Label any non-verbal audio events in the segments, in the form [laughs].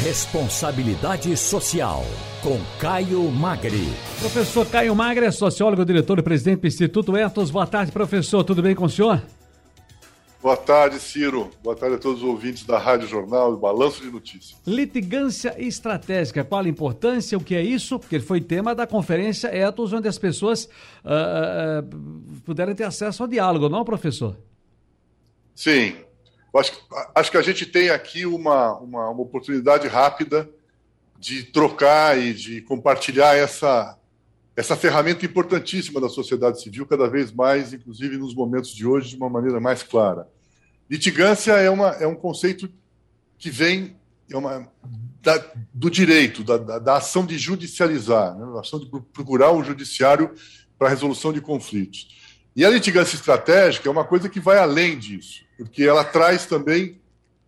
Responsabilidade Social, com Caio Magri. Professor Caio Magri é sociólogo, diretor e presidente do Instituto Etos. Boa tarde, professor. Tudo bem com o senhor? Boa tarde, Ciro. Boa tarde a todos os ouvintes da Rádio Jornal e Balanço de Notícias. Litigância estratégica, qual a importância, o que é isso? Porque foi tema da conferência Etos, onde as pessoas uh, uh, puderam ter acesso ao diálogo, não, professor? Sim. Acho, acho que a gente tem aqui uma, uma, uma oportunidade rápida de trocar e de compartilhar essa, essa ferramenta importantíssima da sociedade civil, cada vez mais, inclusive nos momentos de hoje, de uma maneira mais clara. Litigância é, uma, é um conceito que vem é uma, da, do direito, da, da, da, ação de judicializar, né? a ação de procurar o judiciário para a resolução de conflitos. E a litigância estratégica é uma coisa que vai além disso, porque ela traz também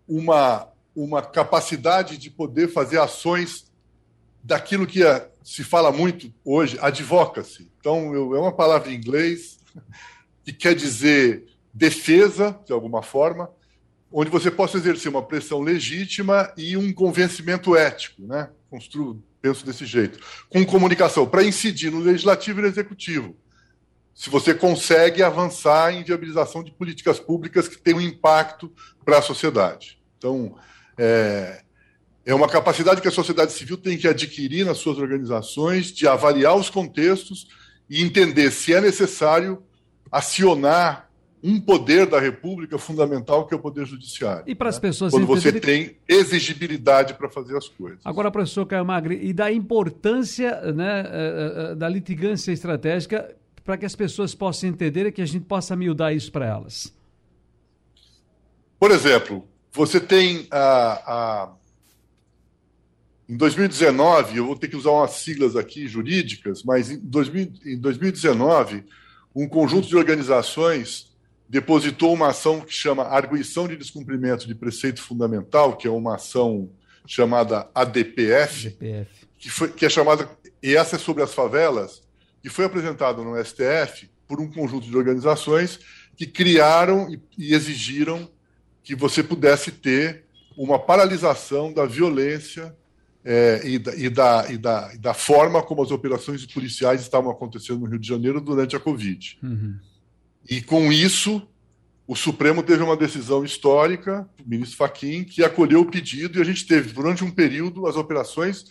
uma, uma capacidade de poder fazer ações daquilo que é, se fala muito hoje, advocacy. Então, eu, é uma palavra em inglês que quer dizer defesa, de alguma forma, onde você possa exercer uma pressão legítima e um convencimento ético, né? Construo, penso desse jeito, com comunicação, para incidir no legislativo e no executivo. Se você consegue avançar em viabilização de políticas públicas que tenham impacto para a sociedade. Então, é, é uma capacidade que a sociedade civil tem que adquirir nas suas organizações de avaliar os contextos e entender se é necessário acionar um poder da República fundamental que é o poder judiciário. E para as né? pessoas quando você tem exigibilidade para fazer as coisas. Agora, professor Caio Magri, e da importância né, eh, eh, da litigância estratégica para que as pessoas possam entender e que a gente possa miudar isso para elas. Por exemplo, você tem a, a em 2019, eu vou ter que usar umas siglas aqui jurídicas, mas em, 2000, em 2019, um conjunto de organizações depositou uma ação que chama Arguição de Descumprimento de Preceito Fundamental, que é uma ação chamada ADPF, ADPF. Que, foi, que é chamada, e essa é sobre as favelas, que foi apresentada no STF por um conjunto de organizações que criaram e, exigiram que você pudesse ter uma paralisação da violência é, e, da, e, da, e, da, e, da, forma como as operações policiais estavam acontecendo no Rio de Janeiro durante a Covid. Uhum. E com isso, o Supremo teve uma decisão histórica, o ministro Fachin, que acolheu o pedido e a gente teve, durante um período, as operações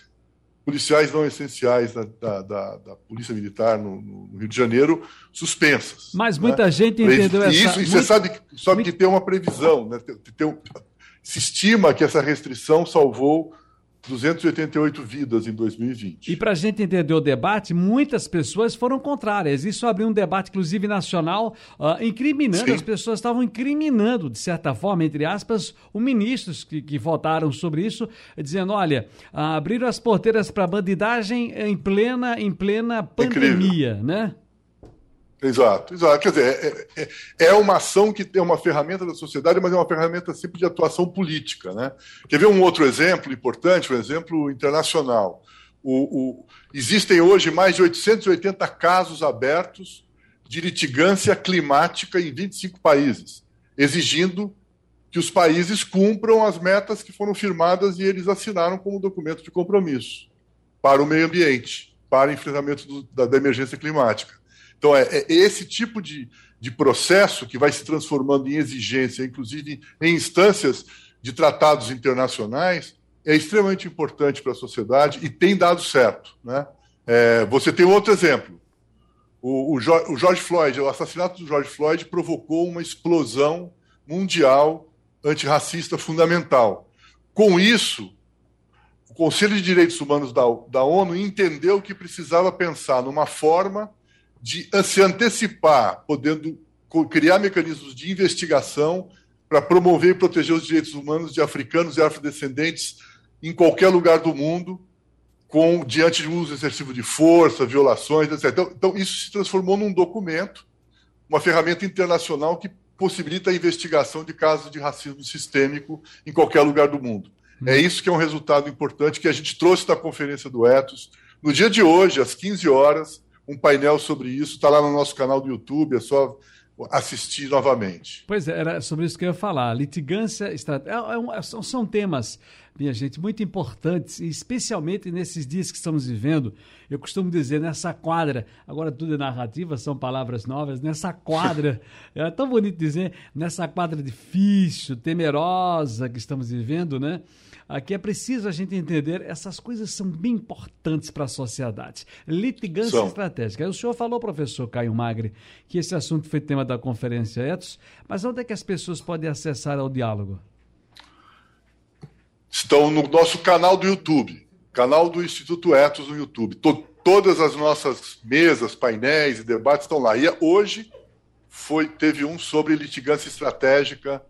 policiais não essenciais da, da, da, da Polícia Militar no, no, Rio de Janeiro suspensas. Mas né? muita gente entendeu e essa... Isso, e você sabe, sabe que tem uma previsão, né? tem, tem, se estima que essa restrição salvou 288 vidas em 2020. E para a gente entender o debate, muitas pessoas foram contrárias. Isso abriu um debate, inclusive nacional, uh, incriminando, Sim. as pessoas estavam incriminando, de certa forma, entre aspas, os ministros que, que votaram sobre isso, dizendo: olha, uh, abriram as porteiras para bandidagem em plena, em plena pandemia, Incrível. né? Exato, exato. Quer dizer, é, é, é, uma ação que tem uma ferramenta da sociedade, mas é uma ferramenta sempre de atuação política. Né? Quer ver um outro exemplo importante, um exemplo internacional? O, o, existem hoje mais de 880 casos abertos de litigância climática em 25 países, exigindo que os países cumpram as metas que foram firmadas e eles assinaram como documento de compromisso para o meio ambiente, para o enfrentamento do, da, da emergência climática. Então, é, é, esse tipo de, de processo que vai se transformando em exigência, inclusive em instâncias de tratados internacionais, é extremamente importante para a sociedade e tem dado certo. Né? É, você tem outro exemplo. O, o, o Floyd, o assassinato do George Floyd provocou uma explosão mundial antirracista fundamental. Com isso, o Conselho de Direitos Humanos da, da ONU entendeu que precisava pensar numa forma de se antecipar, podendo criar mecanismos de investigação para promover e proteger os direitos humanos de africanos e afrodescendentes em qualquer lugar do mundo, com diante de uso excessivo de força, violações, etc. Então, então, isso se transformou num documento, uma ferramenta internacional que possibilita a investigação de casos de racismo sistêmico em qualquer lugar do mundo. É uhum. isso que é um resultado importante que a gente trouxe da conferência do Etos. No dia de hoje, às 15 horas, um painel sobre isso, está lá no nosso canal do YouTube, é só assistir novamente. Pois é, era sobre isso que eu ia falar. Litigância, estratégia, é, é, são temas minha gente, muito importantes, especialmente nesses dias que estamos vivendo. Eu costumo dizer, nessa quadra, agora tudo é narrativa, são palavras novas, nessa quadra, [laughs] é tão bonito dizer, nessa quadra difícil, temerosa que estamos vivendo, né? Aqui é preciso a gente entender, essas coisas são bem importantes para a sociedade. Litigância estratégica. O senhor falou, professor Caio Magre, que esse assunto foi tema da conferência Etos, mas onde é que as pessoas podem acessar ao diálogo? Estão no nosso canal do YouTube, canal do Instituto Etos no YouTube. todas as nossas mesas, painéis e debates estão lá. E hoje foi, teve um sobre litigância estratégica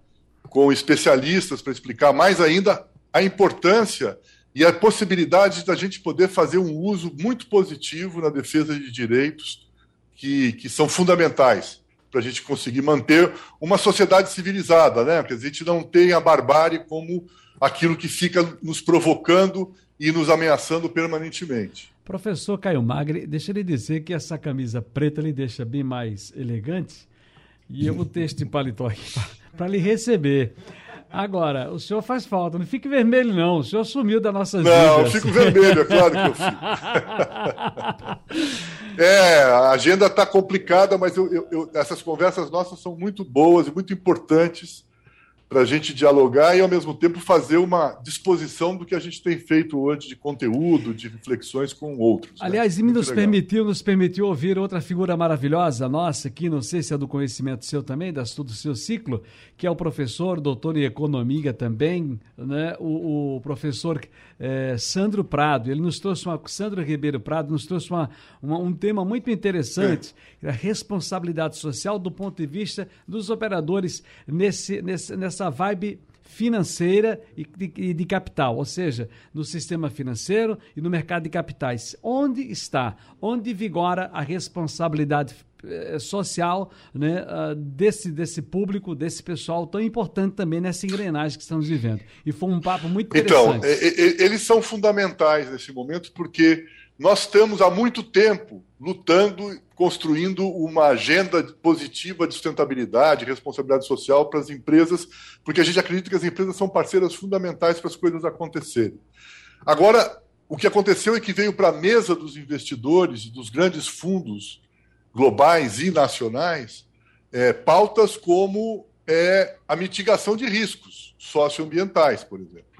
com especialistas para explicar mais ainda a importância e a possibilidade da gente poder fazer um uso muito positivo na defesa de direitos que, que são fundamentais para a gente conseguir manter uma sociedade civilizada, né? Que a gente não tenha a barbárie como aquilo que fica nos provocando e nos ameaçando permanentemente. Professor Caio Magre, deixa ele dizer que essa camisa preta lhe deixa bem mais elegante e eu vou ter este paletó aqui [laughs] para lhe receber. Agora, o senhor faz falta, não fique vermelho, não. O senhor sumiu da nossa vida. Não, eu fico vermelho, é claro que eu fico. [laughs] é, a agenda está complicada, mas eu, eu, eu, essas conversas nossas são muito boas e muito importantes para a gente dialogar e, ao mesmo tempo, fazer uma disposição do que a gente tem feito hoje de conteúdo, de reflexões com outros. Né? Aliás, né? e nos permitiu, nos permitiu ouvir outra figura maravilhosa nossa, aqui, não sei se é do conhecimento seu também, do seu ciclo, que é o professor, doutor em economia também, né? o, o professor é, Sandro Prado. Ele nos trouxe uma, Sandro Ribeiro Prado nos trouxe uma, uma um tema muito interessante, é. a responsabilidade social do ponto de vista dos operadores nesse, nesse, nessa essa vibe financeira e de, de, capital, ou seja, no sistema financeiro e no mercado de capitais. Onde está? Onde vigora a responsabilidade eh, social né, uh, desse, desse público, desse pessoal tão importante também nessa engrenagem que estamos vivendo. E foi um papo muito então, interessante. Então, eles são fundamentais nesse momento porque nós estamos há muito tempo lutando, construindo uma agenda positiva de sustentabilidade, responsabilidade social para as empresas, porque a gente acredita que as empresas são parceiras fundamentais para as coisas acontecerem. Agora, o que aconteceu é que veio para a mesa dos investidores e dos grandes fundos globais e nacionais é, pautas como é, a mitigação de riscos socioambientais, por exemplo.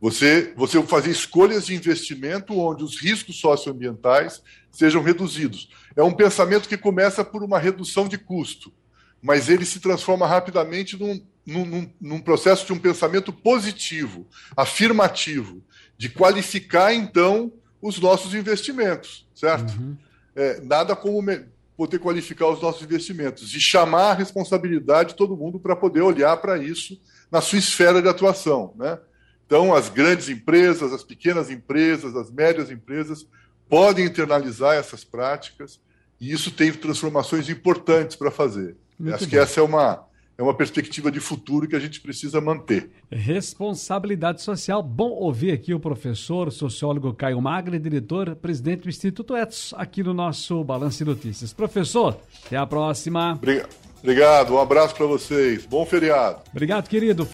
Você, você fazer escolhas de investimento onde os riscos socioambientais sejam reduzidos. É um pensamento que começa por uma redução de custo, mas ele se transforma rapidamente num, num, num processo de um pensamento positivo, afirmativo, de qualificar, então, os nossos investimentos, certo? Uhum. É, nada como poder qualificar os nossos investimentos e chamar a responsabilidade de todo mundo para poder olhar para isso na sua esfera de atuação, né? Então, as grandes empresas, as pequenas empresas, as médias empresas podem internalizar essas práticas e isso tem transformações importantes para fazer. Muito Acho bem. que essa é uma, é uma perspectiva de futuro que a gente precisa manter. Responsabilidade social. Bom ouvir aqui o professor, sociólogo Caio Magre, diretor, presidente do Instituto Etos, aqui no nosso Balanço de Notícias. Professor, até a próxima. Obrigado. Um abraço para vocês. Bom feriado. Obrigado, querido.